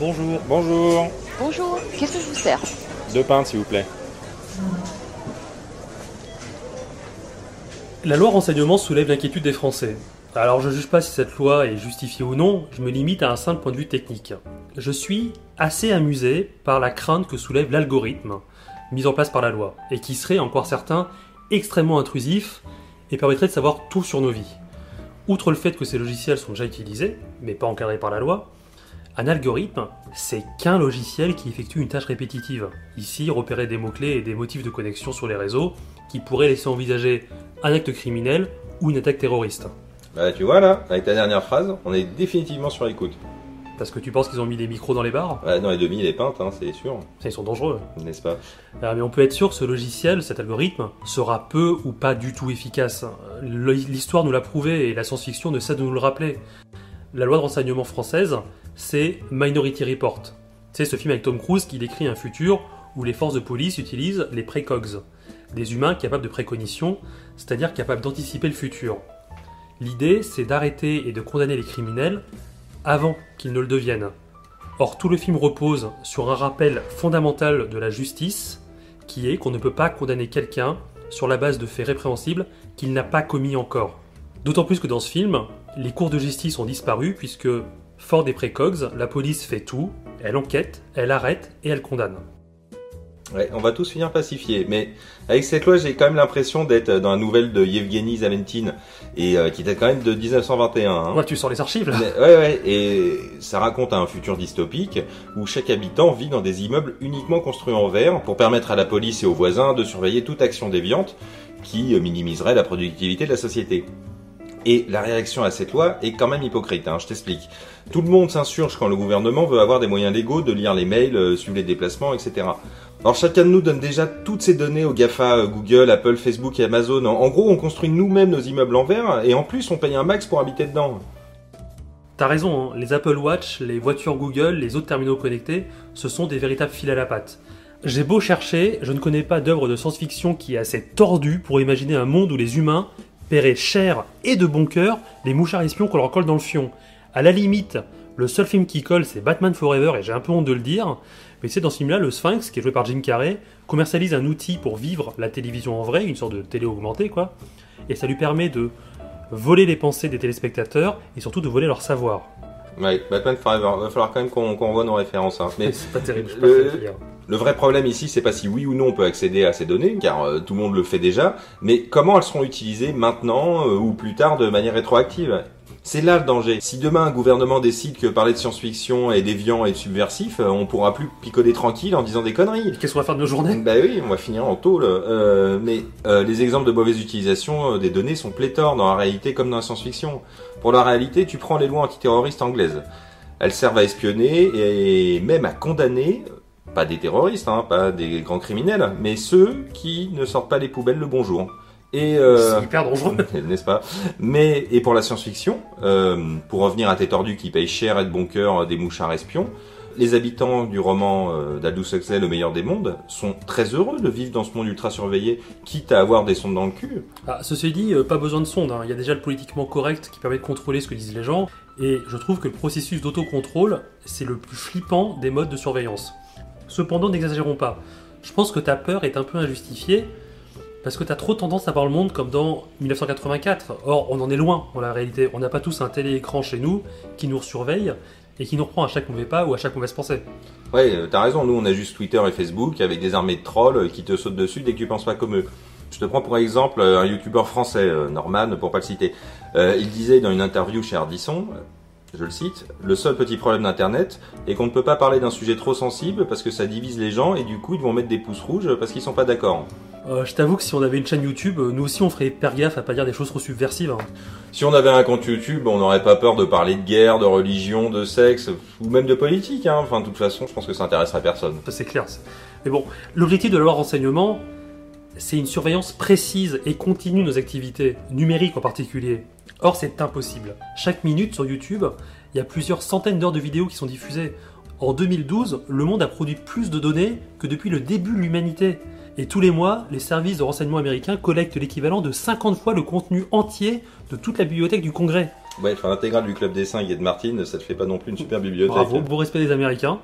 Bonjour. Bonjour. Bonjour, qu'est-ce que je vous sers Deux pintes, s'il vous plaît. La loi renseignement soulève l'inquiétude des Français. Alors je ne juge pas si cette loi est justifiée ou non, je me limite à un simple point de vue technique. Je suis assez amusé par la crainte que soulève l'algorithme mis en place par la loi, et qui serait, encore certains, extrêmement intrusif et permettrait de savoir tout sur nos vies. Outre le fait que ces logiciels sont déjà utilisés, mais pas encadrés par la loi, un algorithme, c'est qu'un logiciel qui effectue une tâche répétitive. Ici, repérer des mots-clés et des motifs de connexion sur les réseaux qui pourraient laisser envisager un acte criminel ou une attaque terroriste. Bah tu vois là, avec ta dernière phrase, on est définitivement sur l'écoute. Parce que tu penses qu'ils ont mis des micros dans les bars? Bah dans les demi, les pintes, hein, c'est sûr. Ça, ils sont dangereux. N'est-ce pas? Ah, mais on peut être sûr que ce logiciel, cet algorithme, sera peu ou pas du tout efficace. L'histoire nous l'a prouvé et la science-fiction ne cesse de nous le rappeler. La loi de renseignement française, c'est Minority Report. C'est ce film avec Tom Cruise qui décrit un futur où les forces de police utilisent les précogs, des humains capables de précognition, c'est-à-dire capables d'anticiper le futur. L'idée, c'est d'arrêter et de condamner les criminels avant qu'ils ne le deviennent. Or, tout le film repose sur un rappel fondamental de la justice, qui est qu'on ne peut pas condamner quelqu'un sur la base de faits répréhensibles qu'il n'a pas commis encore. D'autant plus que dans ce film, les cours de justice ont disparu puisque, fort des précogs, la police fait tout, elle enquête, elle arrête et elle condamne. Ouais, on va tous finir pacifiés. Mais avec cette loi, j'ai quand même l'impression d'être dans la nouvelle de Yevgeny Zamentine, et euh, qui date quand même de 1921. Hein. Ouais, tu sors les archives là Mais- ouais, ouais, et ça raconte un futur dystopique où chaque habitant vit dans des immeubles uniquement construits en verre pour permettre à la police et aux voisins de surveiller toute action déviante qui euh, minimiserait la productivité de la société. Et la réaction à cette loi est quand même hypocrite, hein, je t'explique. Tout le monde s'insurge quand le gouvernement veut avoir des moyens légaux de lire les mails, euh, suivre les déplacements, etc. Alors chacun de nous donne déjà toutes ces données aux GAFA, euh, Google, Apple, Facebook et Amazon. En, en gros, on construit nous-mêmes nos immeubles en verre et en plus on paye un max pour habiter dedans. T'as raison, hein, les Apple Watch, les voitures Google, les autres terminaux connectés, ce sont des véritables fils à la patte. J'ai beau chercher, je ne connais pas d'œuvre de science-fiction qui est assez tordue pour imaginer un monde où les humains paieraient cher et de bon cœur les mouchards espions qu'on leur colle dans le fion. À la limite, le seul film qui colle, c'est Batman Forever, et j'ai un peu honte de le dire, mais c'est dans ce film-là, le Sphinx, qui est joué par Jim Carrey, commercialise un outil pour vivre la télévision en vrai, une sorte de télé augmentée, quoi, et ça lui permet de voler les pensées des téléspectateurs et surtout de voler leur savoir. Ouais, Batman Forever. Va falloir quand même qu'on qu'on revoie nos références. Hein. Mais c'est pas terrible, je le- pas. Le vrai problème ici, c'est pas si oui ou non on peut accéder à ces données, car euh, tout le monde le fait déjà, mais comment elles seront utilisées maintenant euh, ou plus tard de manière rétroactive? C'est là le danger. Si demain un gouvernement décide que parler de science-fiction est déviant et subversif, euh, on pourra plus picoler tranquille en disant des conneries. Qu'est-ce qu'on va faire de nos journées? Bah oui, on va finir en tôle. Euh, mais euh, les exemples de mauvaise utilisation euh, des données sont pléthores dans la réalité comme dans la science-fiction. Pour la réalité, tu prends les lois antiterroristes anglaises. Elles servent à espionner et même à condamner, pas des terroristes, hein, pas des grands criminels, mais ceux qui ne sortent pas les poubelles le bonjour. Et euh, C'est hyper dangereux. n'est-ce pas? Mais et pour la science-fiction, euh, pour revenir à tes tordus qui payent cher et de bon cœur euh, des mouchards espions, les habitants du roman euh, d'Aldous Huxley, Le meilleur des mondes, sont très heureux de vivre dans ce monde ultra surveillé, quitte à avoir des sondes dans le cul. Ah, ceci dit, euh, pas besoin de sonde. hein. Il y a déjà le politiquement correct qui permet de contrôler ce que disent les gens. Et je trouve que le processus d'autocontrôle, c'est le plus flippant des modes de surveillance. Cependant, n'exagérons pas. Je pense que ta peur est un peu injustifiée parce que tu as trop tendance à voir le monde comme dans 1984. Or, on en est loin dans la réalité. On n'a pas tous un téléécran chez nous qui nous surveille et qui nous reprend à chaque mauvais pas ou à chaque mauvaise pensée. Ouais, euh, t'as raison, nous on a juste Twitter et Facebook avec des armées de trolls euh, qui te sautent dessus dès que tu penses pas comme eux. Je te prends pour exemple euh, un youtubeur français, Norman, pour pas le citer. Il disait dans une interview chez Ardisson, je le cite, le seul petit problème d'internet est qu'on ne peut pas parler d'un sujet trop sensible parce que ça divise les gens et du coup ils vont mettre des pouces rouges parce qu'ils sont pas d'accord. Euh, je t'avoue que si on avait une chaîne YouTube, euh, nous aussi on ferait hyper gaffe à pas dire des choses trop subversives. hein. Si on avait un compte YouTube, on n'aurait pas peur de parler de guerre, de religion, de sexe ou même de politique. Hein. Enfin, de toute façon, je pense que ça intéresserait personne. C'est clair. Mais bon, l'objectif de la loi renseignement, c'est une surveillance précise et continue de nos activités, numériques en particulier. Or, c'est impossible. Chaque minute sur YouTube, il y a plusieurs centaines d'heures de vidéos qui sont diffusées. En 2012, le monde a produit plus de données que depuis le début de l'humanité. Et tous les mois, les services de renseignement américains collectent l'équivalent de 50 fois le contenu entier de toute la bibliothèque du Congrès. Ouais, enfin, l'intégrale du Club des 5 et de Martine, ça te fait pas non plus une super bibliothèque. Bravo, beau respect des Américains.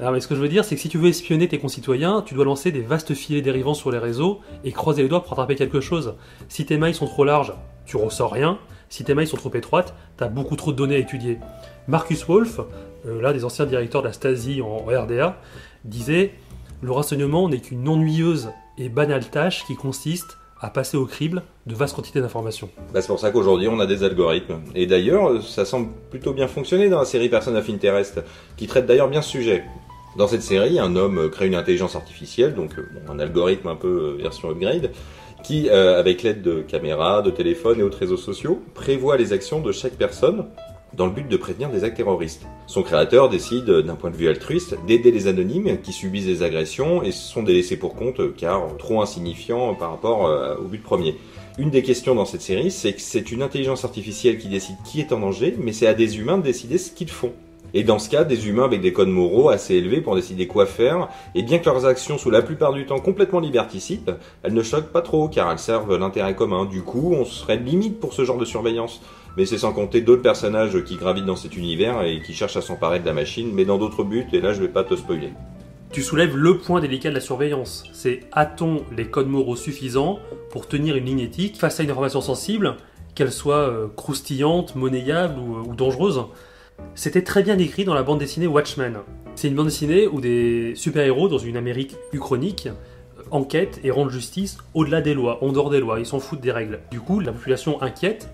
Alors, mais ce que je veux dire, c'est que si tu veux espionner tes concitoyens, tu dois lancer des vastes filets dérivants sur les réseaux et croiser les doigts pour attraper quelque chose. Si tes mailles sont trop larges, tu ressors rien. Si tes mailles sont trop étroites, t'as beaucoup trop de données à étudier. Marcus Wolf, euh, l'un des anciens directeurs de la Stasi en RDA, disait Le renseignement n'est qu'une ennuyeuse et banale tâche qui consiste à passer au crible de vastes quantités d'informations. Bah, c'est pour ça qu'aujourd'hui on a des algorithmes. Et d'ailleurs, ça semble plutôt bien fonctionner dans la série Person of Interest, qui traite d'ailleurs bien ce sujet. Dans cette série, un homme crée une intelligence artificielle, donc euh, un algorithme un peu euh, version upgrade, qui, euh, avec l'aide de caméras, de téléphones et autres réseaux sociaux, prévoit les actions de chaque personne dans le but de prévenir des actes terroristes. Son créateur décide, d'un point de vue altruiste, d'aider les anonymes qui subissent des agressions et sont délaissés pour compte car trop insignifiants par rapport euh, au but premier. Une des questions dans cette série, c'est que c'est une intelligence artificielle qui décide qui est en danger, mais c'est à des humains de décider ce qu'ils font. Et dans ce cas, des humains avec des codes moraux assez élevés pour décider quoi faire, et bien que leurs actions soient la plupart du temps complètement liberticides, elles ne choquent pas trop car elles servent l'intérêt commun. Du coup, on serait limite pour ce genre de surveillance. Mais c'est sans compter d'autres personnages qui gravitent dans cet univers et qui cherchent à s'emparer de la machine, mais dans d'autres buts, et là je vais pas te spoiler. Tu soulèves le point délicat de la surveillance. C'est a-t-on les codes moraux suffisants pour tenir une ligne éthique face à une information sensible, qu'elle soit euh, croustillante, monnayable ou, ou dangereuse? C'était très bien écrit dans la bande dessinée Watchmen. C'est une bande dessinée où des super-héros dans une Amérique uchronique euh, enquêtent et rendent justice au-delà des lois, en dehors des lois, ils s'en foutent des règles. Du coup, la population inquiète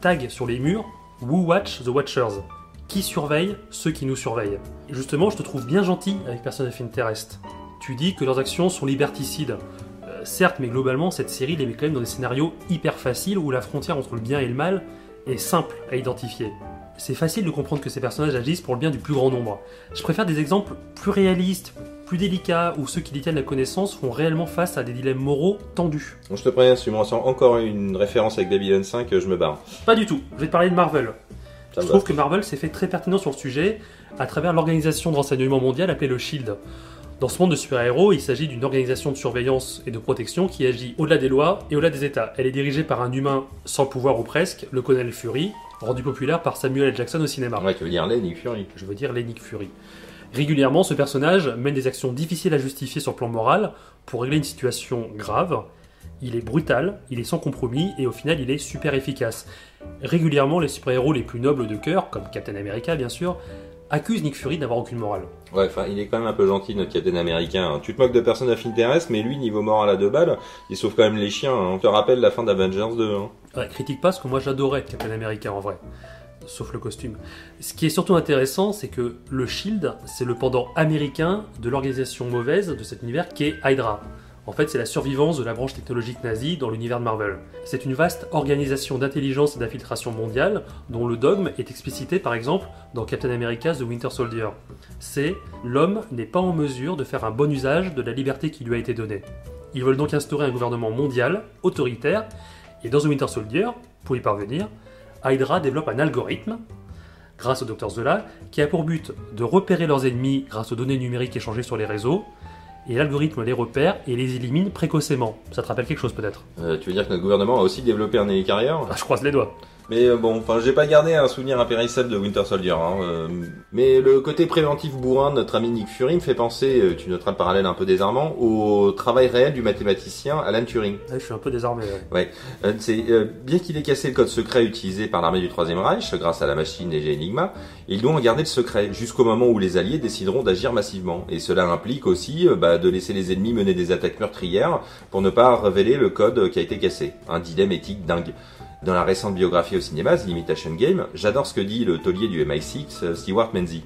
tag sur les murs Who Watch the Watchers? Qui surveille ceux qui nous surveillent? Justement, je te trouve bien gentil avec Person of Interest. Tu dis que leurs actions sont liberticides. Euh, certes, mais globalement, cette série les met quand même dans des scénarios hyper faciles où la frontière entre le bien et le mal est simple à identifier. C'est facile de comprendre que ces personnages agissent pour le bien du plus grand nombre. Je préfère des exemples plus réalistes, plus délicats, où ceux qui détiennent la connaissance font réellement face à des dilemmes moraux tendus. Bon, je te préviens, si tu me sens encore une référence avec Babylon 5, je me barre. Pas du tout, je vais te parler de Marvel. Ça je trouve va. que Marvel s'est fait très pertinent sur le sujet à travers l'organisation de renseignement mondial appelée le SHIELD. Dans ce monde de super-héros, il s'agit d'une organisation de surveillance et de protection qui agit au-delà des lois et au-delà des États. Elle est dirigée par un humain sans pouvoir ou presque, le colonel Fury, rendu populaire par Samuel L. Jackson au cinéma. Ouais, tu veux dire Nick Fury. Je veux dire Lenny Fury. Régulièrement, ce personnage mène des actions difficiles à justifier sur le plan moral pour régler une situation grave. Il est brutal, il est sans compromis et au final il est super efficace. Régulièrement, les super-héros les plus nobles de cœur, comme Captain America bien sûr, accusent Nick Fury d'avoir aucune morale. Ouais, enfin, il est quand même un peu gentil, notre capitaine américain. hein. Tu te moques de Person of Interest, mais lui, niveau moral à deux balles, il sauve quand même les chiens. hein. On te rappelle la fin d'Avengers 2. hein. Ouais, critique pas, parce que moi j'adorais Captain America en vrai. Sauf le costume. Ce qui est surtout intéressant, c'est que le Shield, c'est le pendant américain de l'organisation mauvaise de cet univers qui est Hydra. En fait, c'est la survivance de la branche technologique nazie dans l'univers de Marvel. C'est une vaste organisation d'intelligence et d'infiltration mondiale, dont le dogme est explicité par exemple dans Captain America The Winter Soldier. C'est l'homme n'est pas en mesure de faire un bon usage de la liberté qui lui a été donnée. Ils veulent donc instaurer un gouvernement mondial, autoritaire, et dans The Winter Soldier, pour y parvenir, Hydra développe un algorithme, grâce au Dr Zola, qui a pour but de repérer leurs ennemis grâce aux données numériques échangées sur les réseaux, et l'algorithme les repère et les élimine précocement. Ça te rappelle quelque chose peut-être? Euh, tu veux dire que notre gouvernement a aussi développé un hélicarrière? Ah, Je croise les doigts. Mais euh, bon, enfin, j'ai pas gardé un souvenir impérissable de Winter Soldier. Hein, euh, mais le côté préventif bourrin de notre ami Nick Fury me fait penser, euh, tu noteras le parallèle un peu désarmant, au travail réel du mathématicien Alan Turing. Ouais, je suis un peu désarmé. ouais. Euh, c'est, euh, bien qu'il ait cassé le code secret utilisé par l'armée du Troisième Reich grâce à la machine et Enigma, il doit en garder le secret jusqu'au moment où les Alliés décideront d'agir massivement. Et cela implique aussi euh, bah, de laisser les ennemis mener des attaques meurtrières pour ne pas révéler le code qui a été cassé. Un dilemme éthique dingue. Dans la récente biographie au cinéma, The Imitation Game, j'adore ce que dit le taulier du MI6, euh, Stewart Menzies.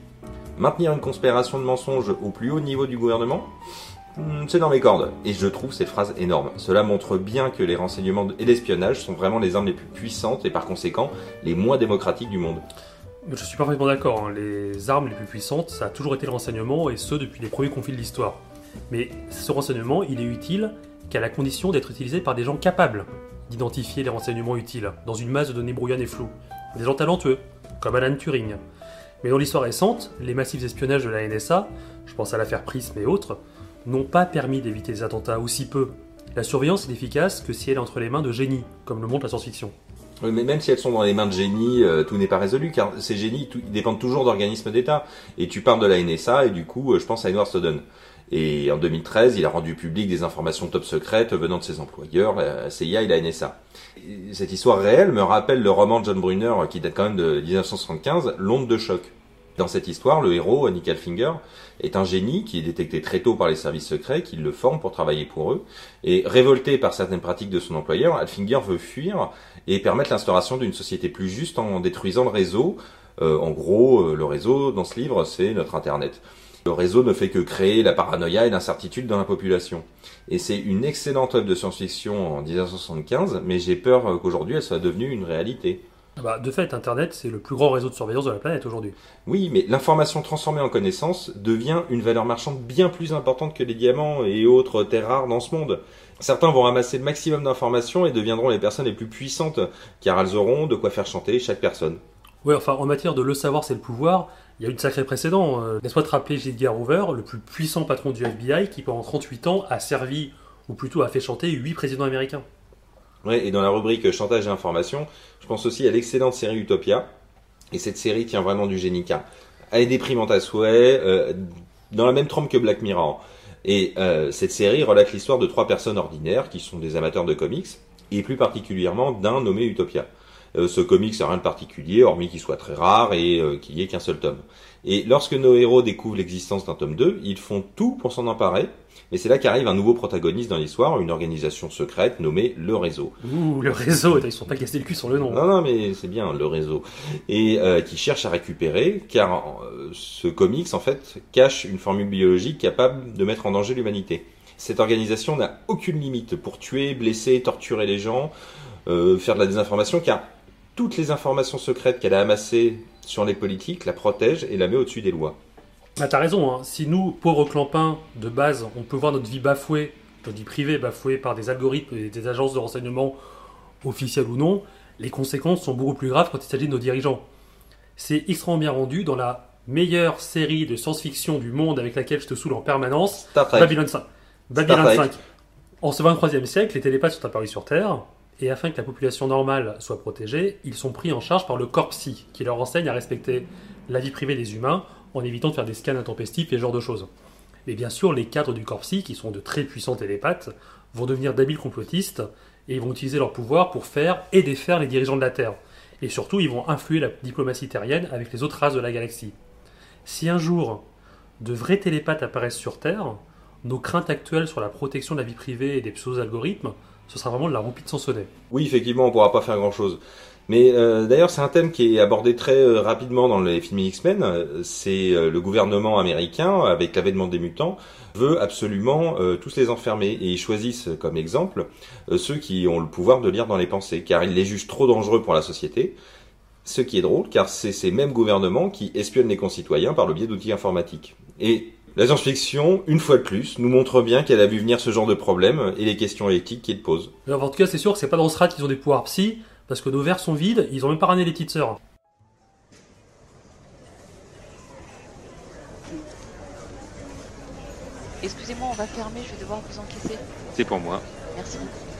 Maintenir une conspiration de mensonges au plus haut niveau du gouvernement Hmm, C'est dans mes cordes. Et je trouve cette phrase énorme. Cela montre bien que les renseignements et l'espionnage sont vraiment les armes les plus puissantes et par conséquent les moins démocratiques du monde. Je suis parfaitement d'accord. hein. Les armes les plus puissantes, ça a toujours été le renseignement, et ce depuis les premiers conflits de l'histoire. Mais ce renseignement, il est utile qu'à la condition d'être utilisé par des gens capables d'identifier les renseignements utiles dans une masse de données brouillonnes et floues. Des gens talentueux, comme Alan Turing. Mais dans l'histoire récente, les massifs espionnages de la NSA, je pense à l'affaire Prism et autres, n'ont pas permis d'éviter les attentats, ou si peu. La surveillance est efficace que si elle est entre les mains de génies, comme le montre la science-fiction. Mais même si elles sont dans les mains de génies, euh, tout n'est pas résolu, car ces génies dépendent toujours d'organismes d'État. Et tu parles de la NSA, et du coup, euh, je pense à Edward Snowden. Et en 2013, il a rendu public des informations top secrètes venant de ses employeurs, la CIA et la NSA. Et Cette histoire réelle me rappelle le roman de John Brunner, qui date quand même de 1975, L'onde de choc. Dans cette histoire, le héros, Nick Alfinger, est un génie qui est détecté très tôt par les services secrets, qui le forment pour travailler pour eux. Et révolté par certaines pratiques de son employeur, Alfinger veut fuir et permettre l'instauration d'une société plus juste en détruisant le réseau. Euh, en gros, euh, le réseau, dans ce livre, c'est notre Internet. Le réseau ne fait que créer la paranoïa et l'incertitude dans la population. Et c'est une excellente œuvre de science-fiction en 1975, mais j'ai peur euh, qu'aujourd'hui elle soit devenue une réalité. Ah bah, de fait, Internet, c'est le plus grand réseau de surveillance de la planète aujourd'hui. Oui, mais l'information transformée en connaissance devient une valeur marchande bien plus importante que les diamants et autres terres rares dans ce monde. Certains vont ramasser le maximum d'informations et deviendront les personnes les plus puissantes, car elles auront de quoi faire chanter chaque personne. Ouais, enfin, en matière de le savoir, c'est le pouvoir, il y a eu de sacrés précédents. Euh, Laisse-moi te rappeler J. Edgar Hoover, le plus puissant patron du FBI, qui pendant 38 ans a servi, ou plutôt a fait chanter 8 présidents américains. Ouais, et dans la rubrique chantage et je pense aussi à l'excellente série Utopia. Et cette série tient vraiment du génie car elle est déprimante à souhait, euh, dans la même trempe que Black Mirror. Et euh, cette série relate l'histoire de trois personnes ordinaires qui sont des amateurs de comics, et plus particulièrement d'un nommé Utopia. Euh, ce comics n'a rien de particulier, hormis qu'il soit très rare et euh, qu'il n'y ait qu'un seul tome. Et lorsque nos héros découvrent l'existence d'un tome 2, ils font tout pour s'en emparer, mais c'est là qu'arrive un nouveau protagoniste dans l'histoire, une organisation secrète nommée Le Réseau. Ouh, le réseau, ils sont pas cassés le cul sur le nom. Non, non, mais c'est bien le réseau. Et euh, qui cherche à récupérer, car euh, ce comics, en fait, cache une formule biologique capable de mettre en danger l'humanité. Cette organisation n'a aucune limite pour tuer, blesser, torturer les gens, euh, faire de la désinformation, car toutes les informations secrètes qu'elle a amassées sur les politiques la protège et la met au-dessus des lois. Ah, t'as raison, hein. si nous, pauvres clampins, de base, on peut voir notre vie bafouée, notre vie privée bafouée par des algorithmes et des agences de renseignement officielles ou non, les conséquences sont beaucoup plus graves quand il s'agit de nos dirigeants. C'est extrêmement bien rendu dans la meilleure série de science-fiction du monde avec laquelle je te saoule en permanence. Babylon 5. Babylon Trek. 5. En ce 23e siècle, les télépathes sont apparus sur Terre, et afin que la population normale soit protégée, ils sont pris en charge par le corps qui leur enseigne à respecter la vie privée des humains en évitant de faire des scans intempestifs et ce genre de choses. Mais bien sûr, les cadres du corps qui sont de très puissants télépathes, vont devenir d'habiles complotistes et ils vont utiliser leur pouvoir pour faire et défaire les dirigeants de la Terre. Et surtout, ils vont influer la diplomatie terrienne avec les autres races de la galaxie. Si un jour de vrais télépathes apparaissent sur Terre, nos craintes actuelles sur la protection de la vie privée et des pseudo-algorithmes, ce sera vraiment de la roupie de son sonnet. Oui, effectivement, on pourra pas faire grand-chose. Mais euh, d'ailleurs, c'est un thème qui est abordé très euh, rapidement dans les films X-Men. C'est euh, le gouvernement américain, avec l'avènement des mutants, veut absolument euh, tous les enfermer. Et ils choisissent comme exemple euh, ceux qui ont le pouvoir de lire dans les pensées, car ils les jugent trop dangereux pour la société. Ce qui est drôle, car c'est ces mêmes gouvernements qui espionnent les concitoyens par le biais d'outils informatiques. Et la science-fiction, une fois de plus, nous montre bien qu'elle a vu venir ce genre de problème et les questions éthiques qu'il pose. En tout cas, c'est sûr que c'est pas dans Strat qu'ils ont des pouvoirs psy, parce que nos verres sont vides, ils ont même pas ramené les petites sœurs. Excusez-moi, on va fermer, je vais devoir vous encaisser. C'est pour moi. Merci beaucoup.